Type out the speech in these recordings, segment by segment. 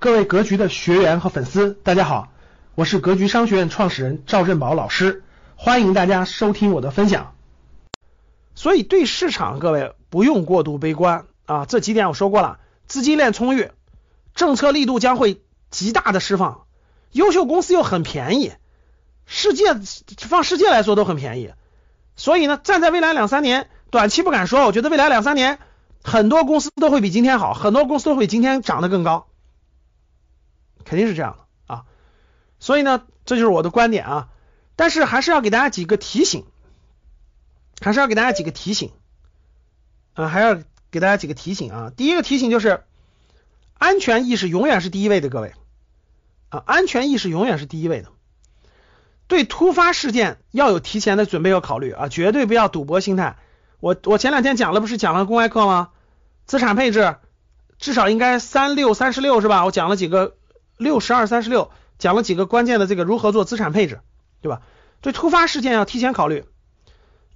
各位格局的学员和粉丝，大家好，我是格局商学院创始人赵振宝老师，欢迎大家收听我的分享。所以对市场，各位不用过度悲观啊，这几点我说过了，资金链充裕，政策力度将会极大的释放，优秀公司又很便宜，世界放世界来说都很便宜，所以呢，站在未来两三年，短期不敢说，我觉得未来两三年很多公司都会比今天好，很多公司都会比今天涨得更高。肯定是这样的啊，所以呢，这就是我的观点啊。但是还是要给大家几个提醒，还是要给大家几个提醒啊，还要给大家几个提醒啊。第一个提醒就是，安全意识永远是第一位的，各位啊，安全意识永远是第一位的。对突发事件要有提前的准备和考虑啊，绝对不要赌博心态。我我前两天讲了，不是讲了公开课吗？资产配置至少应该三六三十六是吧？我讲了几个。六十二三十六讲了几个关键的这个如何做资产配置，对吧？对突发事件要提前考虑，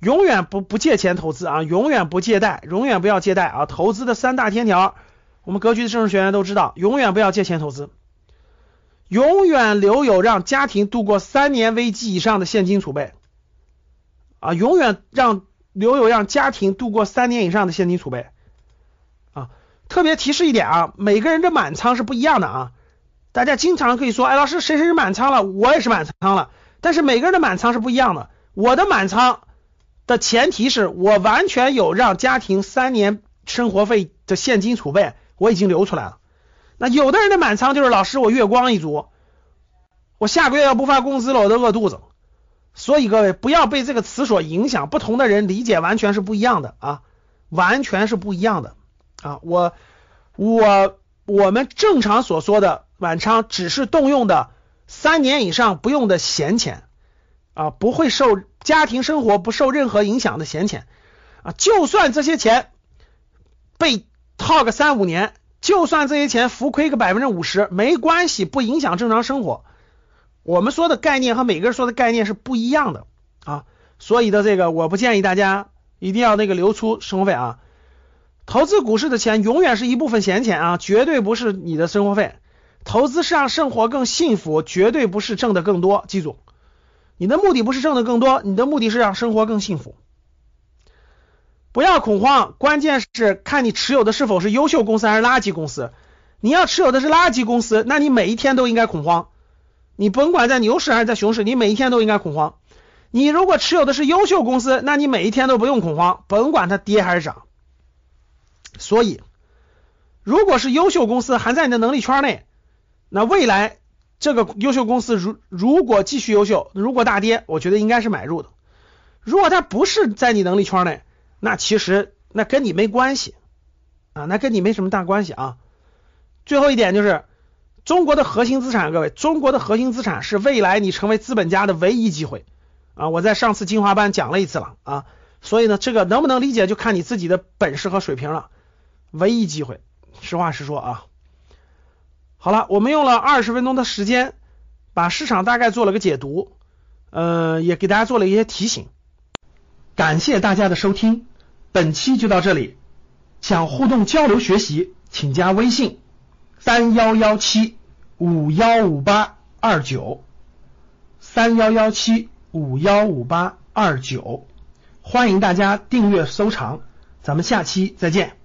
永远不不借钱投资啊，永远不借贷，永远不要借贷啊。投资的三大天条，我们格局的正式学员都知道，永远不要借钱投资，永远留有让家庭度过三年危机以上的现金储备啊，永远让留有让家庭度过三年以上的现金储备啊。特别提示一点啊，每个人的满仓是不一样的啊。大家经常可以说，哎，老师，谁谁是满仓了？我也是满仓了。但是每个人的满仓是不一样的。我的满仓的前提是我完全有让家庭三年生活费的现金储备，我已经留出来了。那有的人的满仓就是老师，我月光一族，我下个月要不发工资了，我都饿肚子。所以各位不要被这个词所影响，不同的人理解完全是不一样的啊，完全是不一样的啊。我我我们正常所说的。满仓只是动用的三年以上不用的闲钱啊，不会受家庭生活不受任何影响的闲钱啊，就算这些钱被套个三五年，就算这些钱浮亏个百分之五十，没关系，不影响正常生活。我们说的概念和每个人说的概念是不一样的啊，所以的这个我不建议大家一定要那个留出生活费啊，投资股市的钱永远是一部分闲钱啊，绝对不是你的生活费。投资是让生活更幸福，绝对不是挣的更多。记住，你的目的不是挣的更多，你的目的是让生活更幸福。不要恐慌，关键是看你持有的是否是优秀公司还是垃圾公司。你要持有的是垃圾公司，那你每一天都应该恐慌。你甭管在牛市还是在熊市，你每一天都应该恐慌。你如果持有的是优秀公司，那你每一天都不用恐慌，甭管它跌还是涨。所以，如果是优秀公司还在你的能力圈内。那未来这个优秀公司如如果继续优秀，如果大跌，我觉得应该是买入的。如果它不是在你能力圈内，那其实那跟你没关系啊，那跟你没什么大关系啊。最后一点就是中国的核心资产，各位，中国的核心资产是未来你成为资本家的唯一机会啊！我在上次精华班讲了一次了啊，所以呢，这个能不能理解就看你自己的本事和水平了。唯一机会，实话实说啊。好了，我们用了二十分钟的时间，把市场大概做了个解读，呃，也给大家做了一些提醒。感谢大家的收听，本期就到这里。想互动交流学习，请加微信三幺幺七五幺五八二九三幺幺七五幺五八二九，欢迎大家订阅收藏，咱们下期再见。